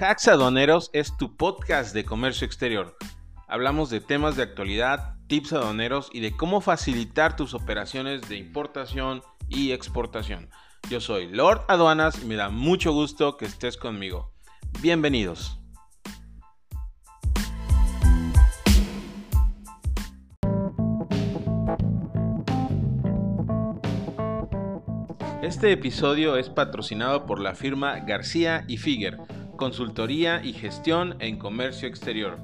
Hacks Aduaneros es tu podcast de comercio exterior. Hablamos de temas de actualidad, tips aduaneros y de cómo facilitar tus operaciones de importación y exportación. Yo soy Lord Aduanas y me da mucho gusto que estés conmigo. Bienvenidos. Este episodio es patrocinado por la firma García y Figuer, consultoría y gestión en comercio exterior.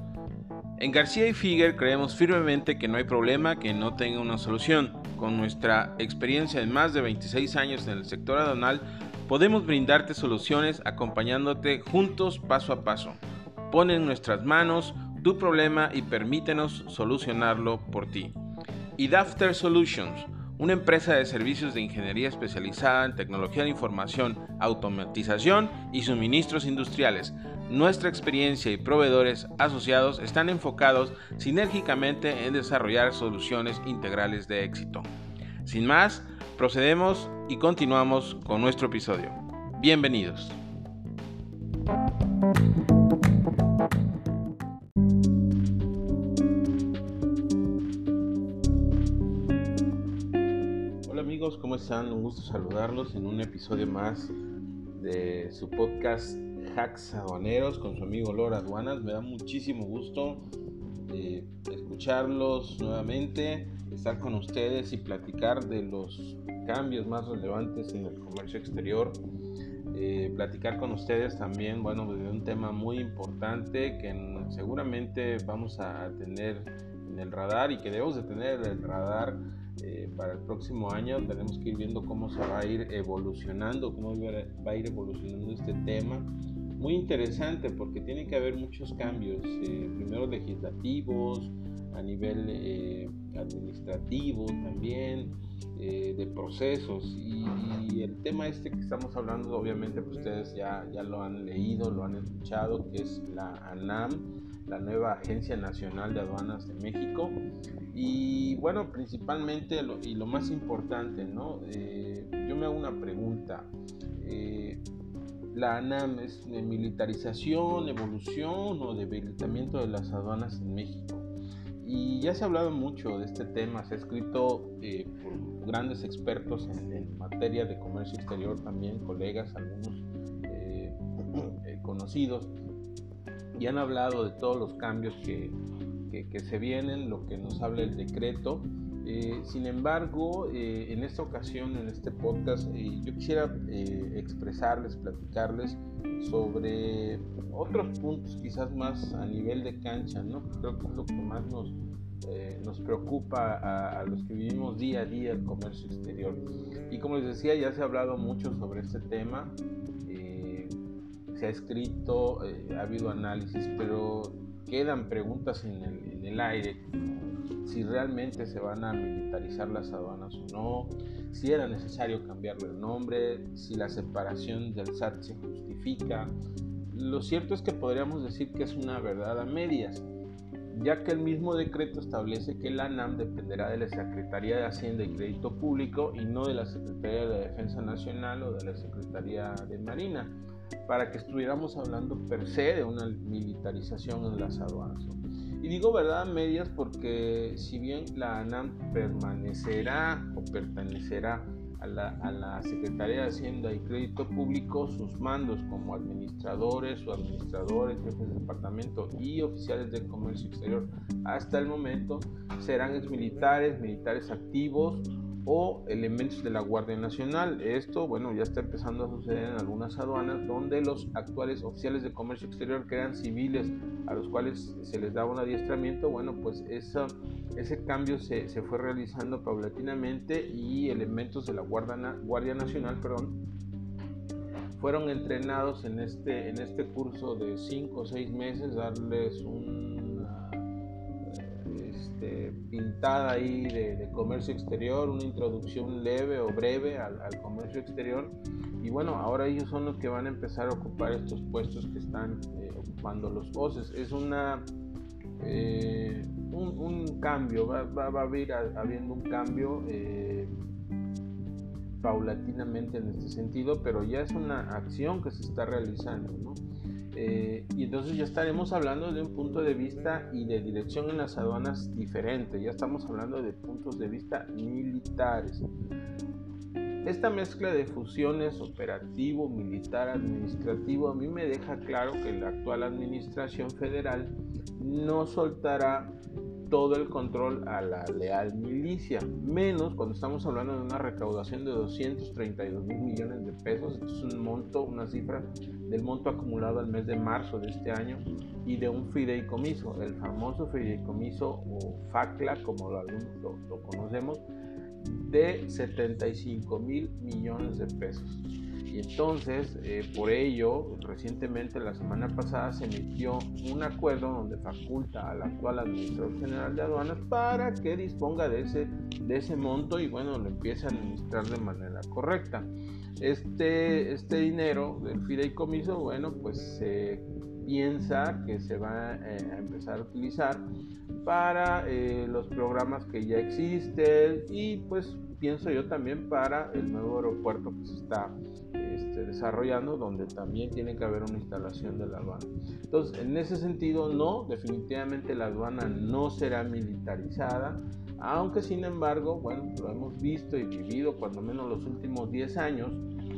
En García y Figuer creemos firmemente que no hay problema que no tenga una solución. Con nuestra experiencia de más de 26 años en el sector aduanal, podemos brindarte soluciones acompañándote juntos paso a paso. Pon en nuestras manos tu problema y permítenos solucionarlo por ti. Y Dafter Solutions una empresa de servicios de ingeniería especializada en tecnología de información, automatización y suministros industriales. Nuestra experiencia y proveedores asociados están enfocados sinérgicamente en desarrollar soluciones integrales de éxito. Sin más, procedemos y continuamos con nuestro episodio. Bienvenidos. ¿Cómo están? Un gusto saludarlos en un episodio más de su podcast Hacks Aduaneros con su amigo Lora Aduanas. Me da muchísimo gusto eh, escucharlos nuevamente, estar con ustedes y platicar de los cambios más relevantes en el comercio exterior. Eh, platicar con ustedes también, bueno, de un tema muy importante que seguramente vamos a tener en el radar y que debemos de tener en el radar eh, para el próximo año tenemos que ir viendo cómo se va a ir evolucionando, cómo va a ir evolucionando este tema. Muy interesante porque tiene que haber muchos cambios, eh, primero legislativos, a nivel eh, administrativo también, de procesos. Y, y, el tema este que estamos hablando, obviamente, pues ustedes ya, ya lo han leído, lo han escuchado, que es la ANAM la nueva Agencia Nacional de Aduanas de México. Y bueno, principalmente y lo más importante, ¿no? Eh, yo me hago una pregunta. Eh, ¿La ANAM es de militarización, evolución o debilitamiento de las aduanas en México? Y ya se ha hablado mucho de este tema, se ha escrito eh, por grandes expertos en, materia de comercio exterior también, colegas, algunos conocidos y han hablado de todos los cambios que, que, se vienen, lo que nos habla el decreto. Eh, sin embargo, eh, en esta ocasión, en este podcast, eh, yo quisiera expresarles, platicarles sobre otros puntos quizás más a nivel de cancha, ¿no? Creo que es lo que más nos, nos preocupa a, a, los que vivimos día a día el comercio exterior. Y como les decía, ya se ha hablado mucho sobre este tema se ha escrito, eh, ha habido análisis, pero quedan preguntas en el, en el, aire, si realmente se van a militarizar las aduanas o no, si era necesario cambiarle el nombre, si la separación del SAT se justifica. Lo cierto es que podríamos decir que es una verdad a medias, ya que el mismo decreto establece que la ANAM dependerá de la Secretaría de Hacienda y Crédito Público y no de la Secretaría de Defensa Nacional o de la Secretaría de Marina para que estuviéramos hablando per se de una militarización en las aduanas. Y digo verdad medias porque si bien la ANAM permanecerá o pertenecerá a la, a la, Secretaría de Hacienda y Crédito Público, sus mandos como administradores o administradores, jefes de departamento y oficiales del comercio exterior hasta el momento serán exmilitares, militares activos o elementos de la Guardia Nacional. Esto, bueno, ya está empezando a suceder en algunas aduanas donde los actuales oficiales de comercio exterior que eran civiles a los cuales se les daba un adiestramiento, bueno, pues esa, ese cambio se, se, fue realizando paulatinamente y elementos de la Guardia, Guardia Nacional, perdón, fueron entrenados en este, en este curso de 5 o 6 meses, darles un este, pintada ahí de, comercio exterior, una introducción leve o breve al, comercio exterior. Y bueno, ahora ellos son los que van a empezar a ocupar estos puestos que están eh, ocupando los OCES. Es una, eh, un, cambio, va, a haber habiendo un cambio eh, paulatinamente en este sentido, pero ya es una acción que se está realizando. Eh, y entonces ya estaremos hablando de un punto de vista y de dirección en las aduanas diferente. Ya estamos hablando de puntos de vista militares. Esta mezcla de fusiones operativo, militar, administrativo, a mí me deja claro que la actual administración federal no soltará todo el control a la leal milicia, menos cuando estamos hablando de una recaudación de 232 mil millones de pesos, esto es un monto, una cifra del monto acumulado al mes de marzo de este año y de un fideicomiso, el famoso fideicomiso o FACLA, como lo, lo conocemos, de 75 mil millones de pesos. Y entonces, eh, por ello, recientemente, la semana pasada, se emitió un acuerdo donde faculta al actual administrador general de aduanas para que disponga de ese, de ese monto y bueno, lo empiece a administrar de manera correcta. Este, este dinero del fideicomiso, bueno, pues se piensa que se va eh, a empezar a utilizar para eh, los programas que ya existen y pues pienso yo también para el nuevo aeropuerto que se está este, desarrollando donde también tiene que haber una instalación de la aduana. Entonces, en ese sentido, no, definitivamente la aduana no será militarizada, aunque sin embargo, bueno, lo hemos visto y vivido cuando menos los últimos 10 años,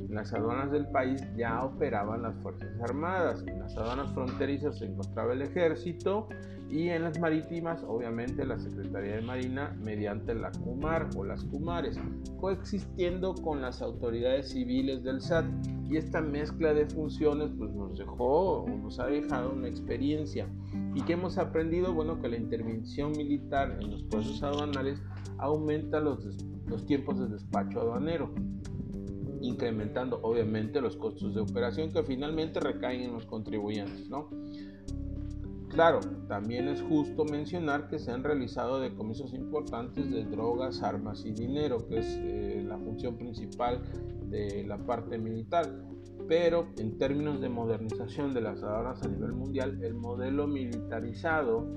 en las aduanas del país ya operaban las Fuerzas Armadas, en las aduanas fronterizas se encontraba el ejército y en las marítimas obviamente la Secretaría de Marina mediante la CUMAR o las CUMARES, coexistiendo con las autoridades civiles del SAT. Y esta mezcla de funciones pues nos dejó o nos ha dejado una experiencia. ¿Y que hemos aprendido? Bueno, que la intervención militar en los procesos aduanales aumenta los, los tiempos de despacho aduanero incrementando obviamente los costos de operación que finalmente recaen en los contribuyentes, ¿no? Claro, también es justo mencionar que se han realizado decomisos importantes de drogas, armas y dinero, que es eh, la función principal de la parte militar. Pero en términos de modernización de las aduanas a nivel mundial, el modelo militarizado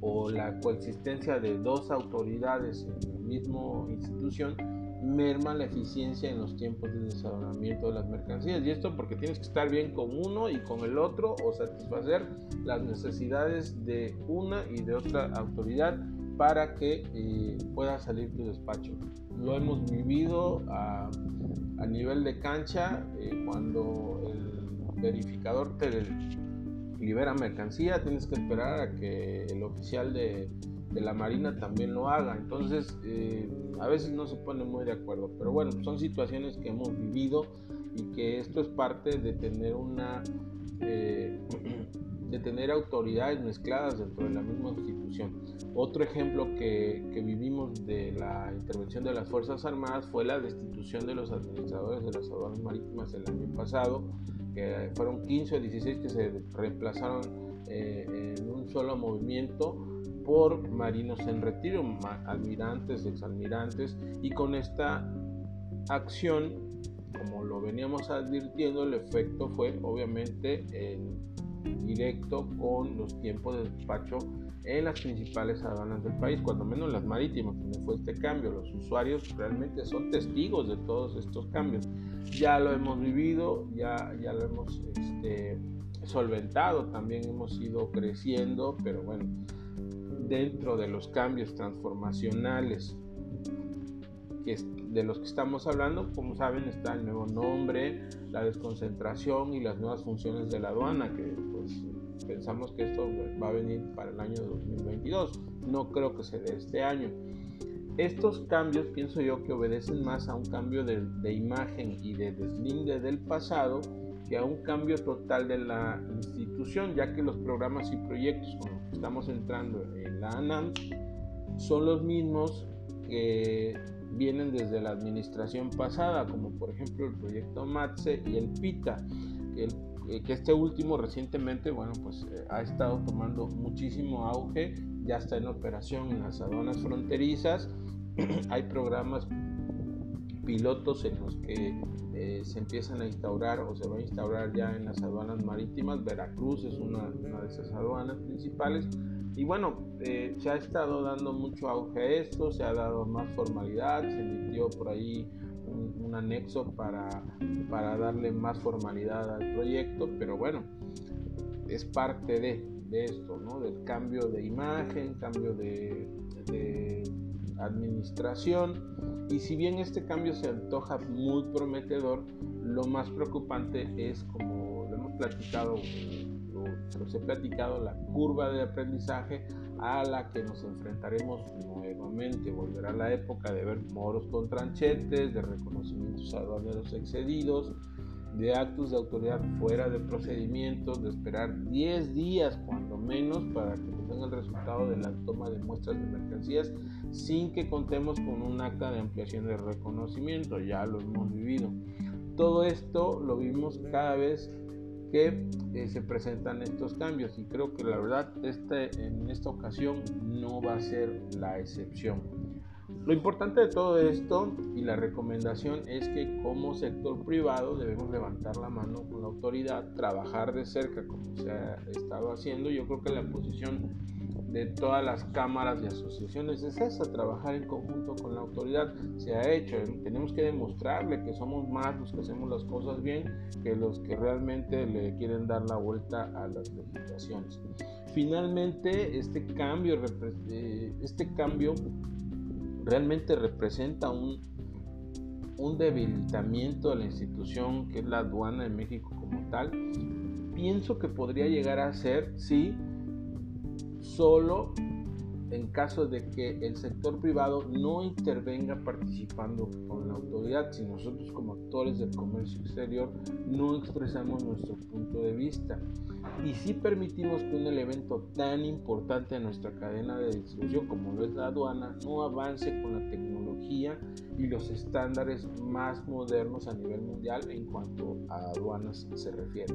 o la coexistencia de dos autoridades en la misma institución merma la eficiencia en los tiempos de desadoramiento de las mercancías. Y esto porque tienes que estar bien con uno y con el otro o satisfacer las necesidades de una y de otra autoridad para que eh, pueda salir tu despacho. Lo hemos vivido a, nivel de cancha eh, cuando el verificador te libera mercancía, tienes que esperar a que el oficial de, de la Marina también lo haga. Entonces, eh, a veces no se pone muy de acuerdo, pero bueno, son situaciones que hemos vivido y que esto es parte de tener una eh, de tener autoridades mezcladas dentro de la misma institución. Otro ejemplo que, que, vivimos de la intervención de las Fuerzas Armadas fue la destitución de los administradores de las aduanas marítimas el año pasado, que fueron 15 o 16 que se reemplazaron eh, en un solo movimiento por marinos en retiro, almirantes, exalmirantes, y con esta acción, como lo veníamos advirtiendo, el efecto fue obviamente en directo con los tiempos de despacho en las principales aduanas del país, cuando menos las marítimas, donde fue este cambio. Los usuarios realmente son testigos de todos estos cambios. Ya lo hemos vivido, ya, ya lo hemos este, solventado, también hemos ido creciendo, pero bueno, dentro de los cambios transformacionales que de los que estamos hablando, como saben, está el nuevo nombre, la desconcentración y las nuevas funciones de la aduana, que pues pensamos que esto va a venir para el año 2022. No creo que sea de este año. Estos cambios pienso yo que obedecen más a un cambio de, de imagen y de deslinde del pasado que a un cambio total de la institución, ya que los programas y proyectos con estamos entrando en la ANAM son los mismos que vienen desde la administración pasada, como por ejemplo el proyecto MATSE y el PITA, que, eh, que este último recientemente, bueno, pues eh, ha estado tomando muchísimo auge, ya está en operación en las aduanas fronterizas, hay programas pilotos en los que eh, se empiezan a instaurar o se va a instaurar ya en las aduanas marítimas. Veracruz es una, de esas aduanas principales. Y bueno, eh, se ha estado dando mucho auge a esto, se ha dado más formalidad, se emitió por ahí un, anexo para, para darle más formalidad al proyecto, pero bueno, es parte de, esto, ¿no? del cambio de imagen, cambio de, de administración. Y si bien este cambio se antoja muy prometedor, lo más preocupante es, como lo hemos platicado, los he platicado, la curva de aprendizaje a la que nos enfrentaremos nuevamente. Volverá la época de ver moros con tranchetes, de reconocimientos aduaneros excedidos, de actos de autoridad fuera de procedimientos, de esperar 10 días cuando menos para que tenga el resultado de la toma de muestras de mercancías sin que contemos con un acta de ampliación de reconocimiento, ya lo hemos vivido. Todo esto lo vimos cada vez que eh, se presentan estos cambios y creo que la verdad este, en esta ocasión no va a ser la excepción. Lo importante de todo esto y la recomendación es que como sector privado debemos levantar la mano con la autoridad, trabajar de cerca como se ha estado haciendo. Yo creo que la posición de todas las cámaras y asociaciones es esa, trabajar en conjunto con la autoridad. Se ha hecho, tenemos que demostrarle que somos más los que hacemos las cosas bien que los que realmente le quieren dar la vuelta a las legislaciones. Finalmente, este cambio, eh, este cambio realmente representa un, un debilitamiento de la institución que es la aduana de México como tal. Pienso que podría llegar a ser, sí, solo en caso de que el sector privado no intervenga participando con la autoridad, si nosotros como actores del comercio exterior no expresamos nuestro punto de vista y si permitimos que un elemento tan importante en nuestra cadena de distribución como lo es la aduana no avance con la tecnología y los estándares más modernos a nivel mundial en cuanto a aduanas se refiere.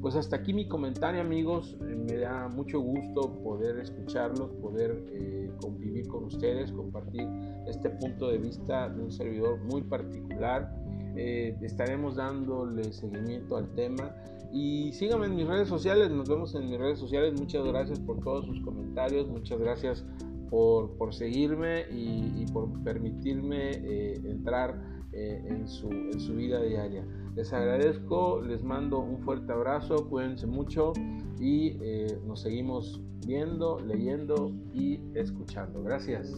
Pues hasta aquí mi comentario amigos, eh, me da mucho gusto poder escucharlos, poder eh, convivir con ustedes, compartir este punto de vista de un servidor muy particular. Eh, estaremos dándole seguimiento al tema. Y síganme en mis redes sociales, nos vemos en mis redes sociales, muchas gracias por todos sus comentarios, muchas gracias por, seguirme y, por permitirme eh, entrar eh, en, su, en, su, vida diaria. Les agradezco, les mando un fuerte abrazo, cuídense mucho y nos seguimos viendo, leyendo y escuchando. Gracias.